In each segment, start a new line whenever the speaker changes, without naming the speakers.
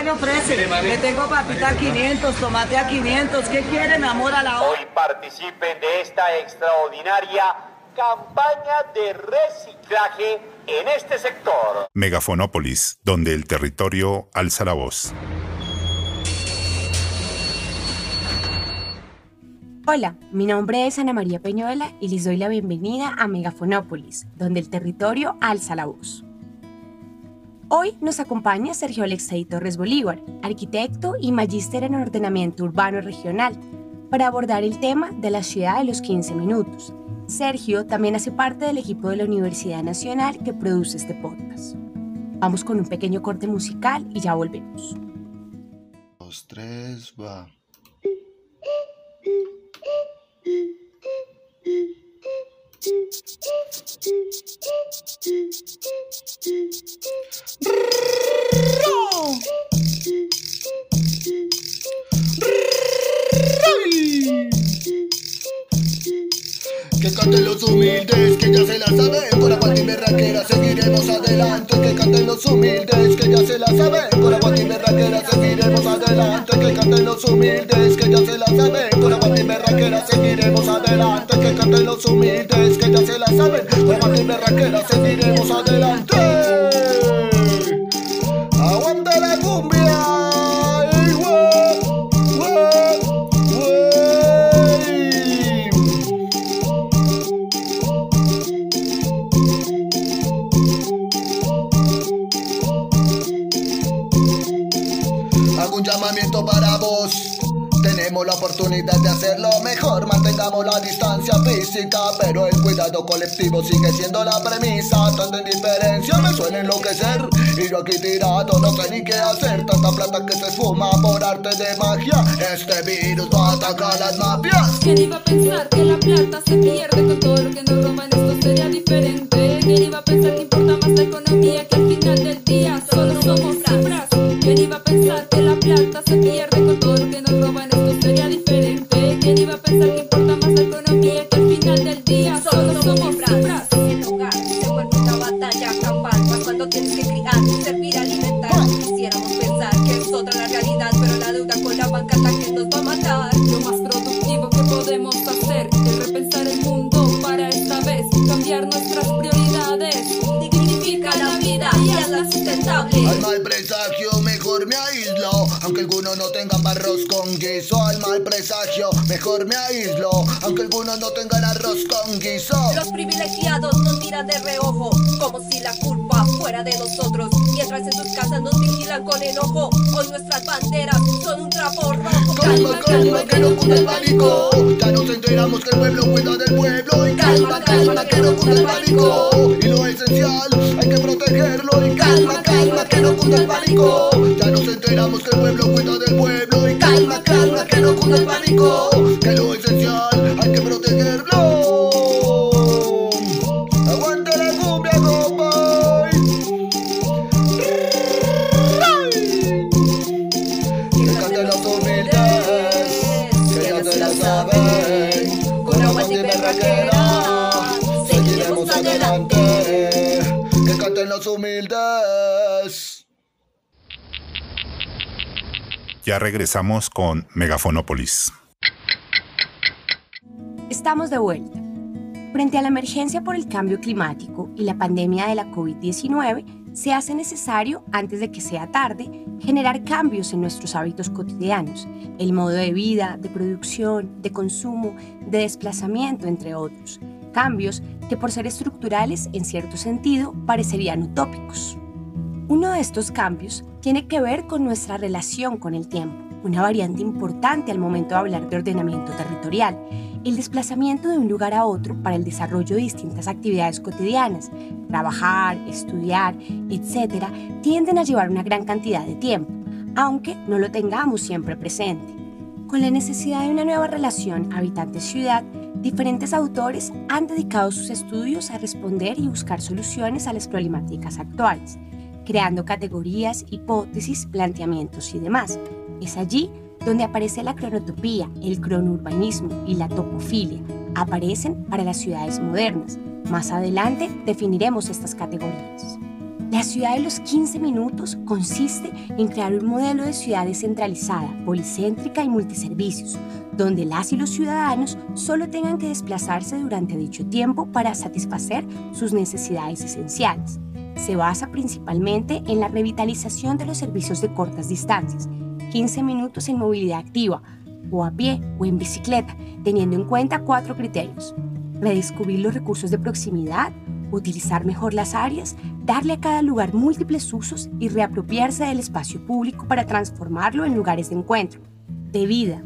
qué le ofrece? Le tengo papita a 500, tomate a 500. ¿Qué quiere, mi amor, a la hora?
Hoy participen de esta extraordinaria campaña de reciclaje en este sector.
Megafonópolis, donde el territorio alza la voz.
Hola, mi nombre es Ana María Peñuela y les doy la bienvenida a Megafonópolis, donde el territorio alza la voz. Hoy nos acompaña Sergio Alexei Torres Bolívar, arquitecto y magíster en ordenamiento urbano regional, para abordar el tema de la ciudad de los 15 minutos. Sergio también hace parte del equipo de la Universidad Nacional que produce este podcast. Vamos con un pequeño corte musical y ya volvemos.
Dos, tres, va. Que canten los humildes, que ya se la saben, con agua y berraquera seguiremos adelante. Que canten los humildes, que ya se la saben, con agua y berraquera seguiremos adelante. Que canten los humildes, que ya se la saben, con agua y berraquera seguiremos adelante. Que canten los humildes, saben, con agua y berraquera seguiremos adelante. Aquí tirado, no sé ni qué hacer. Tanta plata que se esfuma por arte de magia. Este virus va a atacar a las mafias.
¿Quién iba a pensar que la plata se pierde con todo lo que nos roban? Esto sería diferente. ¿Quién iba a pensar que importa Al
mal presagio mejor me aíslo Aunque algunos no tengan arroz con guiso Al mal presagio mejor me aíslo. Aunque algunos no tengan arroz con guiso.
Los privilegiados nos miran de reojo Como si la culpa fuera de nosotros. Mientras en sus casas nos vigilan con enojo Hoy nuestras banderas son un trapo rojo.
Calma, calma, que no cunda el pánico. Ya nos enteramos que el pueblo cuida del pueblo Y calma, calma, que no cunda el pánico. Y lo esencial hay que protegerlo Y calma, calma, que no cunda el pánico. Ya nos enteramos que el pueblo cuida del pueblo Y calma, calma, que no cunda el pánico Que lo esencial hay que protegerlo Ya
regresamos con Megafonópolis.
Estamos de vuelta. Frente a la emergencia por el cambio climático y la pandemia de la COVID-19, se hace necesario, antes de que sea tarde, generar cambios en nuestros hábitos cotidianos, el modo de vida, de producción, de consumo, de desplazamiento, entre otros. Cambios que por ser estructurales, en cierto sentido, parecerían utópicos. Uno de estos cambios tiene que ver con nuestra relación con el tiempo, una variante importante al momento de hablar de ordenamiento territorial, el desplazamiento de un lugar a otro para el desarrollo de distintas actividades cotidianas, trabajar, estudiar, etc., tienden a llevar una gran cantidad de tiempo, aunque no lo tengamos siempre presente. Con la necesidad de una nueva relación habitante-ciudad, diferentes autores han dedicado sus estudios a responder y buscar soluciones a las problemáticas actuales, creando categorías, hipótesis, planteamientos y demás. Es allí donde aparece la cronotopía, el cronourbanismo y la topofilia. Aparecen para las ciudades modernas. Más adelante definiremos estas categorías. La ciudad de los 15 minutos consiste en crear un modelo de ciudad descentralizada, policéntrica y multiservicios, donde las y los ciudadanos solo tengan que desplazarse durante dicho tiempo para satisfacer sus necesidades esenciales. Se basa principalmente en la revitalización de los servicios de cortas distancias, 15 minutos en movilidad activa, o a pie o en bicicleta, teniendo en cuenta cuatro criterios. Redescubrir los recursos de proximidad, utilizar mejor las áreas, darle a cada lugar múltiples usos y reapropiarse del espacio público para transformarlo en lugares de encuentro, de vida.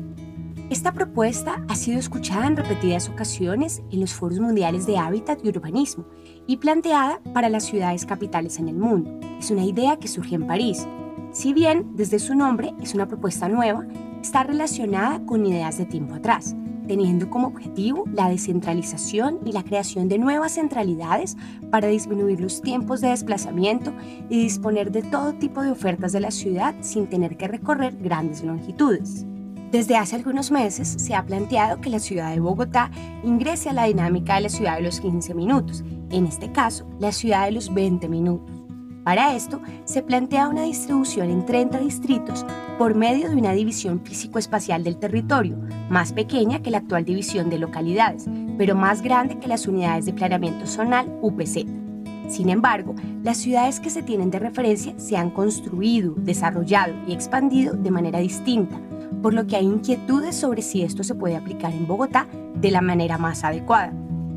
Esta propuesta ha sido escuchada en repetidas ocasiones en los foros mundiales de hábitat y urbanismo y planteada para las ciudades capitales en el mundo. Es una idea que surge en París. Si bien desde su nombre es una propuesta nueva, está relacionada con ideas de tiempo atrás, teniendo como objetivo la descentralización y la creación de nuevas centralidades para disminuir los tiempos de desplazamiento y disponer de todo tipo de ofertas de la ciudad sin tener que recorrer grandes longitudes. Desde hace algunos meses se ha planteado que la ciudad de Bogotá ingrese a la dinámica de la ciudad de los 15 minutos, en este caso, la ciudad de los 20 minutos. Para esto, se plantea una distribución en 30 distritos por medio de una división físico-espacial del territorio, más pequeña que la actual división de localidades, pero más grande que las unidades de planeamiento zonal UPZ. Sin embargo, las ciudades que se tienen de referencia se han construido, desarrollado y expandido de manera distinta, por lo que hay inquietudes sobre si esto se puede aplicar en Bogotá de la manera más adecuada.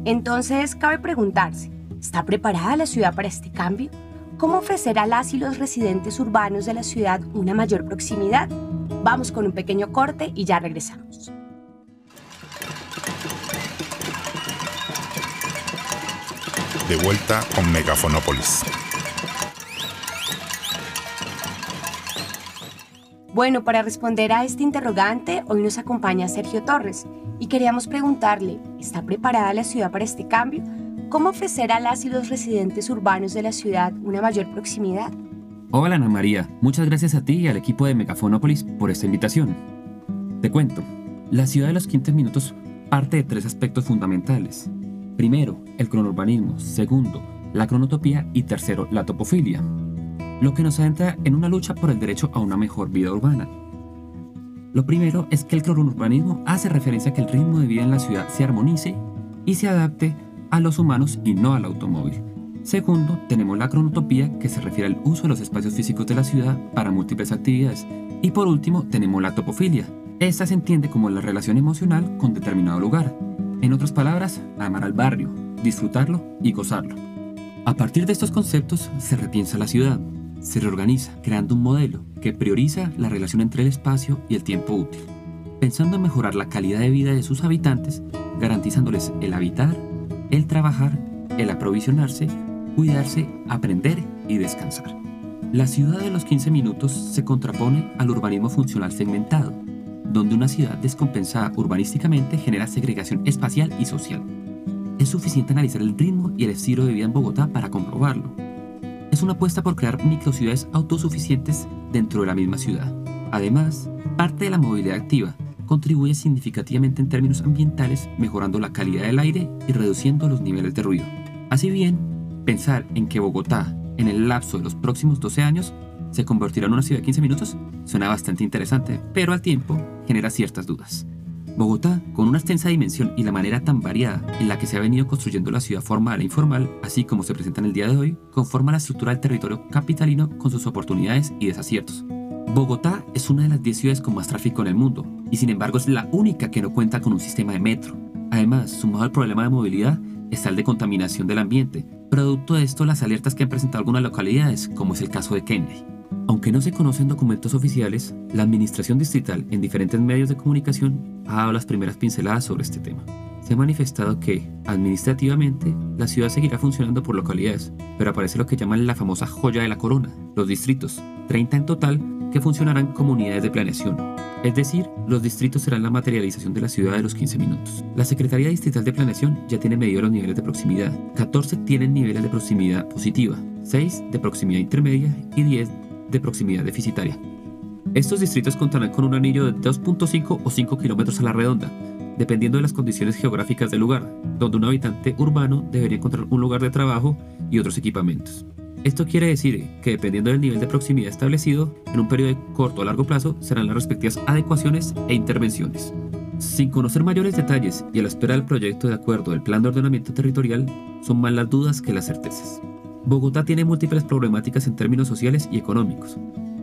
Entonces, cabe preguntarse, ¿está preparada la ciudad para este cambio? ¿Cómo ofrecer a las y los residentes urbanos de la ciudad una mayor proximidad? Vamos con un pequeño corte y ya regresamos.
De vuelta con Megafonópolis.
Bueno, para responder a este interrogante, hoy nos acompaña Sergio Torres y queríamos preguntarle, ¿está preparada la ciudad para este cambio? ¿Cómo ofrecer a las y los residentes urbanos de la ciudad una mayor proximidad?
Hola Ana María, muchas gracias a ti y al equipo de Megafonópolis por esta invitación. Te cuento, la ciudad de los 15 minutos parte de tres aspectos fundamentales. Primero, el cronurbanismo. Segundo, la cronotopía. Y tercero, la topofilia. Lo que nos adentra en una lucha por el derecho a una mejor vida urbana. Lo primero es que el cronurbanismo hace referencia a que el ritmo de vida en la ciudad se armonice y se adapte a los humanos y no al automóvil. Segundo, tenemos la cronotopía, que se refiere al uso de los espacios físicos de la ciudad para múltiples actividades. Y por último, tenemos la topofilia. Esta se entiende como la relación emocional con determinado lugar. En otras palabras, amar al barrio, disfrutarlo y gozarlo. A partir de estos conceptos se repiensa la ciudad, se reorganiza, creando un modelo que prioriza la relación entre el espacio y el tiempo útil, pensando en mejorar la calidad de vida de sus habitantes, garantizándoles el habitar, el trabajar, el aprovisionarse, cuidarse, aprender y descansar. La ciudad de los 15 minutos se contrapone al urbanismo funcional segmentado, donde una ciudad descompensada urbanísticamente genera segregación espacial y social. Es suficiente analizar el ritmo y el estilo de vida en Bogotá para comprobarlo. Es una apuesta por crear microciudades autosuficientes dentro de la misma ciudad. Además, parte de la movilidad activa contribuye significativamente en términos ambientales, mejorando la calidad del aire y reduciendo los niveles de ruido. Así bien, pensar en que Bogotá, en el lapso de los próximos 12 años, se convertirá en una ciudad de 15 minutos suena bastante interesante, pero al tiempo genera ciertas dudas. Bogotá, con una extensa dimensión y la manera tan variada en la que se ha venido construyendo la ciudad formal e informal, así como se presenta en el día de hoy, conforma la estructura del territorio capitalino con sus oportunidades y desaciertos. Bogotá es una de las 10 ciudades con más tráfico en el mundo, y sin embargo es la única que no cuenta con un sistema de metro. Además, sumado al problema de movilidad, está el de contaminación del ambiente. Producto de esto, las alertas que han presentado algunas localidades, como es el caso de Kennedy. Aunque no se conocen documentos oficiales, la administración distrital en diferentes medios de comunicación ha dado las primeras pinceladas sobre este tema. Se ha manifestado que, administrativamente, la ciudad seguirá funcionando por localidades, pero aparece lo que llaman la famosa joya de la corona, los distritos, 30 en total, que funcionarán como unidades de planeación, es decir, los distritos serán la materialización de la ciudad de los 15 minutos. La Secretaría Distrital de Planeación ya tiene medido los niveles de proximidad. 14 tienen niveles de proximidad positiva, 6 de proximidad intermedia y 10 de proximidad deficitaria. Estos distritos contarán con un anillo de 2.5 o 5 kilómetros a la redonda, dependiendo de las condiciones geográficas del lugar, donde un habitante urbano debería encontrar un lugar de trabajo y otros equipamientos. Esto quiere decir que dependiendo del nivel de proximidad establecido, en un periodo de corto o largo plazo serán las respectivas adecuaciones e intervenciones. Sin conocer mayores detalles y a la espera del proyecto de acuerdo del Plan de Ordenamiento Territorial, son más las dudas que las certezas. Bogotá tiene múltiples problemáticas en términos sociales y económicos,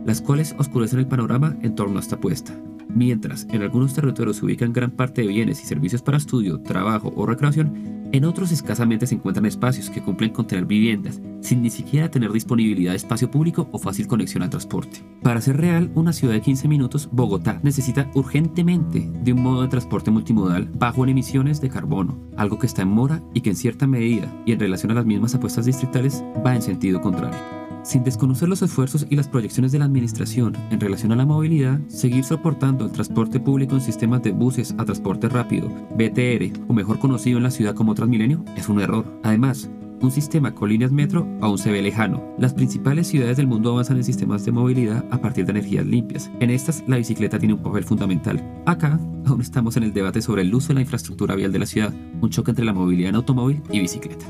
las cuales oscurecen el panorama en torno a esta apuesta. Mientras en algunos territorios se ubican gran parte de bienes y servicios para estudio, trabajo o recreación, en otros escasamente se encuentran espacios que cumplen con tener viviendas, sin ni siquiera tener disponibilidad de espacio público o fácil conexión al transporte. Para ser real, una ciudad de 15 minutos, Bogotá necesita urgentemente de un modo de transporte multimodal bajo en emisiones de carbono, algo que está en mora y que en cierta medida, y en relación a las mismas apuestas distritales, va en sentido contrario. Sin desconocer los esfuerzos y las proyecciones de la Administración en relación a la movilidad, seguir soportando el transporte público en sistemas de buses a transporte rápido, BTR, o mejor conocido en la ciudad como Transmilenio, es un error. Además, un sistema con líneas metro aún se ve lejano. Las principales ciudades del mundo avanzan en sistemas de movilidad a partir de energías limpias. En estas, la bicicleta tiene un papel fundamental. Acá, aún estamos en el debate sobre el uso de la infraestructura vial de la ciudad, un choque entre la movilidad en automóvil y bicicleta.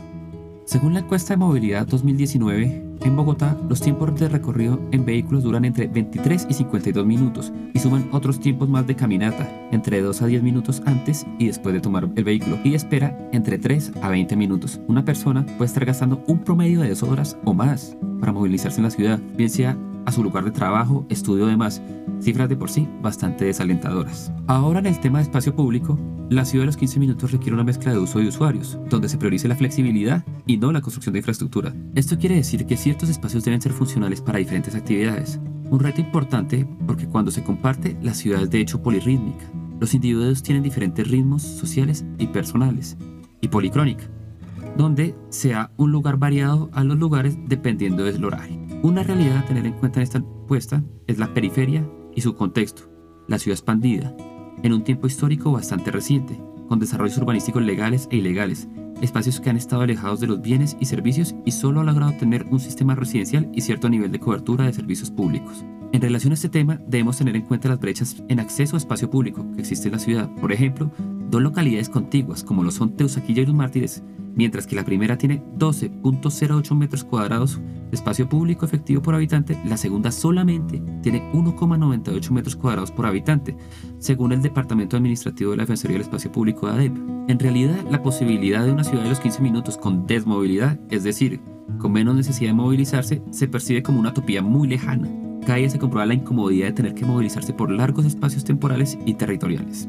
Según la encuesta de movilidad 2019, en Bogotá los tiempos de recorrido en vehículos duran entre 23 y 52 minutos y suman otros tiempos más de caminata, entre 2 a 10 minutos antes y después de tomar el vehículo, y espera entre 3 a 20 minutos. Una persona puede estar gastando un promedio de 2 horas o más para movilizarse en la ciudad, bien sea a su lugar de trabajo, estudio demás, cifras de por sí bastante desalentadoras. Ahora en el tema de espacio público, la ciudad de los 15 minutos requiere una mezcla de uso de usuarios, donde se priorice la flexibilidad y no la construcción de infraestructura. Esto quiere decir que ciertos espacios deben ser funcionales para diferentes actividades. Un reto importante porque cuando se comparte, la ciudad es de hecho polirrítmica. Los individuos tienen diferentes ritmos sociales y personales, y policrónica, donde sea un lugar variado a los lugares dependiendo del horario. Una realidad a tener en cuenta en esta apuesta es la periferia y su contexto, la ciudad expandida, en un tiempo histórico bastante reciente, con desarrollos urbanísticos legales e ilegales, espacios que han estado alejados de los bienes y servicios y solo ha logrado tener un sistema residencial y cierto nivel de cobertura de servicios públicos. En relación a este tema, debemos tener en cuenta las brechas en acceso a espacio público que existe en la ciudad. Por ejemplo, dos localidades contiguas, como lo son Teusaquilla y Los Mártires, mientras que la primera tiene 12.08 metros cuadrados de espacio público efectivo por habitante, la segunda solamente tiene 1,98 metros cuadrados por habitante, según el Departamento Administrativo de la Defensoría del Espacio Público de ADEP. En realidad, la posibilidad de una ciudad de los 15 minutos con desmovilidad, es decir, con menos necesidad de movilizarse, se percibe como una utopía muy lejana. Cada día se comprueba la incomodidad de tener que movilizarse por largos espacios temporales y territoriales.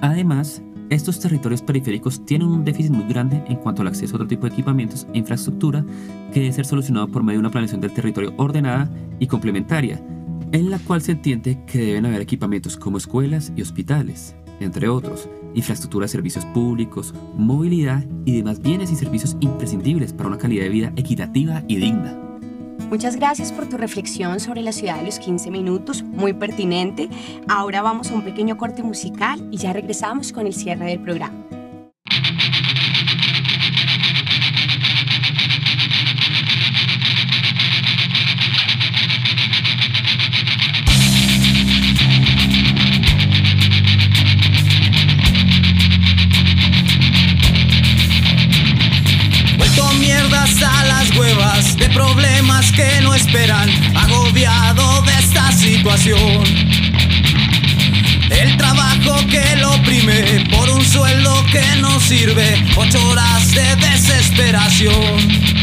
Además, estos territorios periféricos tienen un déficit muy grande en cuanto al acceso a otro tipo de equipamientos e infraestructura que debe ser solucionado por medio de una planeación del territorio ordenada y complementaria, en la cual se entiende que deben haber equipamientos como escuelas y hospitales, entre otros, infraestructura de servicios públicos, movilidad y demás bienes y servicios imprescindibles para una calidad de vida equitativa y digna.
Muchas gracias por tu reflexión sobre la ciudad de los 15 minutos, muy pertinente. Ahora vamos a un pequeño corte musical y ya regresamos con el cierre del programa.
Sirve, ocho horas de desesperación.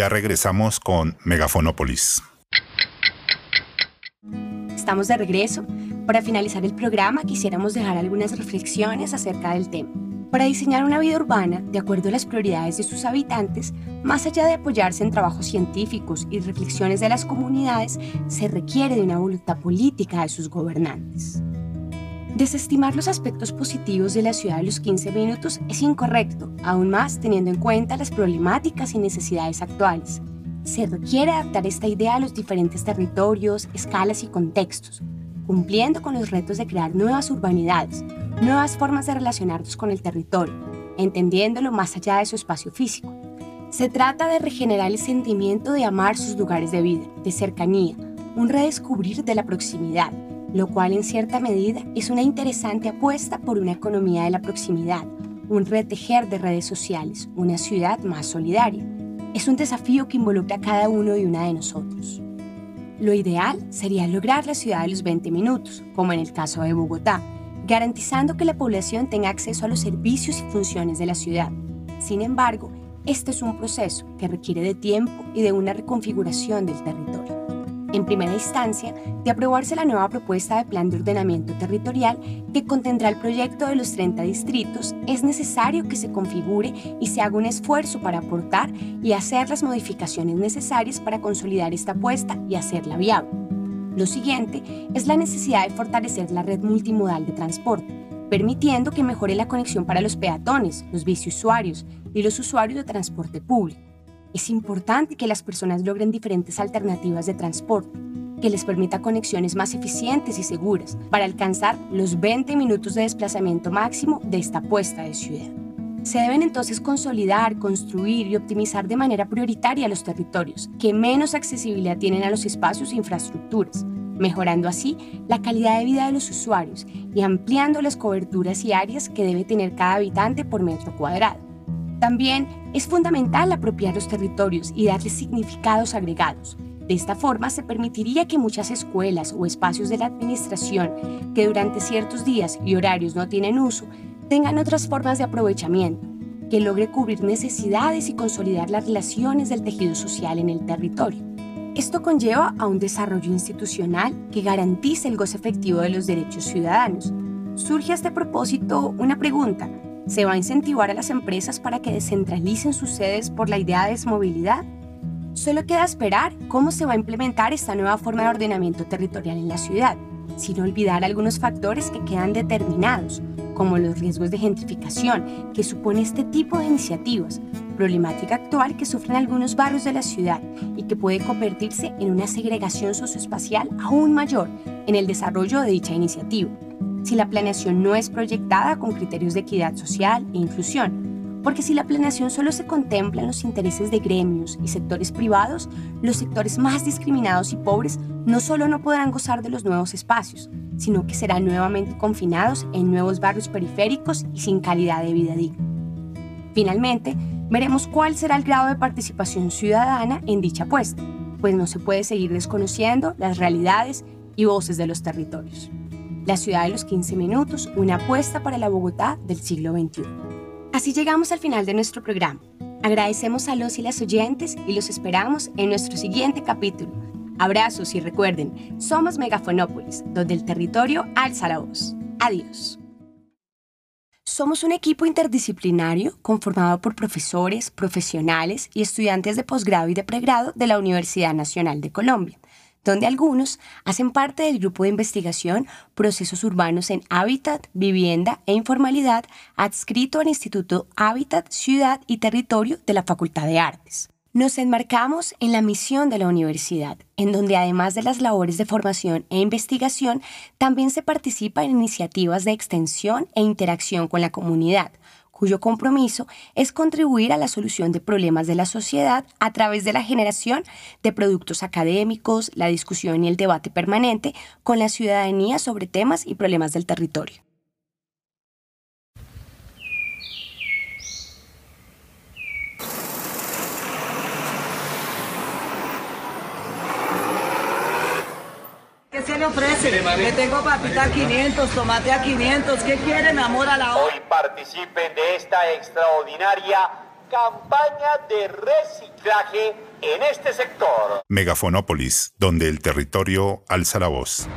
Ya regresamos con Megafonópolis.
Estamos de regreso. Para finalizar el programa quisiéramos dejar algunas reflexiones acerca del tema. Para diseñar una vida urbana de acuerdo a las prioridades de sus habitantes, más allá de apoyarse en trabajos científicos y reflexiones de las comunidades, se requiere de una voluntad política de sus gobernantes. Desestimar los aspectos positivos de la ciudad de los 15 minutos es incorrecto, aún más teniendo en cuenta las problemáticas y necesidades actuales. Se requiere adaptar esta idea a los diferentes territorios, escalas y contextos, cumpliendo con los retos de crear nuevas urbanidades, nuevas formas de relacionarnos con el territorio, entendiéndolo más allá de su espacio físico. Se trata de regenerar el sentimiento de amar sus lugares de vida, de cercanía, un redescubrir de la proximidad, lo cual en cierta medida es una interesante apuesta por una economía de la proximidad, un retejer de redes sociales, una ciudad más solidaria. Es un desafío que involucra a cada uno y una de nosotros. Lo ideal sería lograr la ciudad de los 20 minutos, como en el caso de Bogotá, garantizando que la población tenga acceso a los servicios y funciones de la ciudad. Sin embargo, este es un proceso que requiere de tiempo y de una reconfiguración del territorio. En primera instancia, de aprobarse la nueva propuesta de plan de ordenamiento territorial que contendrá el proyecto de los 30 distritos, es necesario que se configure y se haga un esfuerzo para aportar y hacer las modificaciones necesarias para consolidar esta apuesta y hacerla viable. Lo siguiente es la necesidad de fortalecer la red multimodal de transporte, permitiendo que mejore la conexión para los peatones, los biciusuarios y los usuarios de transporte público. Es importante que las personas logren diferentes alternativas de transporte, que les permita conexiones más eficientes y seguras para alcanzar los 20 minutos de desplazamiento máximo de esta puesta de ciudad. Se deben entonces consolidar, construir y optimizar de manera prioritaria los territorios que menos accesibilidad tienen a los espacios e infraestructuras, mejorando así la calidad de vida de los usuarios y ampliando las coberturas y áreas que debe tener cada habitante por metro cuadrado. También es fundamental apropiar los territorios y darles significados agregados. De esta forma se permitiría que muchas escuelas o espacios de la administración que durante ciertos días y horarios no tienen uso tengan otras formas de aprovechamiento, que logre cubrir necesidades y consolidar las relaciones del tejido social en el territorio. Esto conlleva a un desarrollo institucional que garantice el goce efectivo de los derechos ciudadanos. Surge a este propósito una pregunta. ¿Se va a incentivar a las empresas para que descentralicen sus sedes por la idea de desmovilidad? Solo queda esperar cómo se va a implementar esta nueva forma de ordenamiento territorial en la ciudad, sin olvidar algunos factores que quedan determinados, como los riesgos de gentrificación que supone este tipo de iniciativas, problemática actual que sufren algunos barrios de la ciudad y que puede convertirse en una segregación socioespacial aún mayor en el desarrollo de dicha iniciativa, si la planeación no es proyectada con criterios de equidad social e inclusión, porque si la planeación solo se contempla en los intereses de gremios y sectores privados, los sectores más discriminados y pobres no solo no podrán gozar de los nuevos espacios, sino que serán nuevamente confinados en nuevos barrios periféricos y sin calidad de vida digna. Finalmente, veremos cuál será el grado de participación ciudadana en dicha apuesta, pues no se puede seguir desconociendo las realidades y voces de los territorios. La ciudad de los 15 minutos, una apuesta para la Bogotá del siglo XXI. Así llegamos al final de nuestro programa. Agradecemos a los y las oyentes y los esperamos en nuestro siguiente capítulo. Abrazos y recuerden, somos Megafonópolis, donde el territorio alza la voz. Adiós. Somos un equipo interdisciplinario conformado por profesores, profesionales y estudiantes de posgrado y de pregrado de la Universidad Nacional de Colombia donde algunos hacen parte del grupo de investigación Procesos Urbanos en Hábitat, Vivienda e Informalidad, adscrito al Instituto Hábitat, Ciudad y Territorio de la Facultad de Artes. Nos enmarcamos en la misión de la universidad, en donde además de las labores de formación e investigación, también se participa en iniciativas de extensión e interacción con la comunidad, cuyo compromiso es contribuir a la solución de problemas de la sociedad a través de la generación de productos académicos, la discusión y el debate permanente con la ciudadanía sobre temas y problemas del territorio.
¿Qué se le ofrece? Le tengo papita a 500, tomate a 500. ¿Qué quiere, mi amor, a la hora?
Hoy participen de esta extraordinaria campaña de reciclaje en este sector.
Megafonópolis, donde el territorio alza la voz.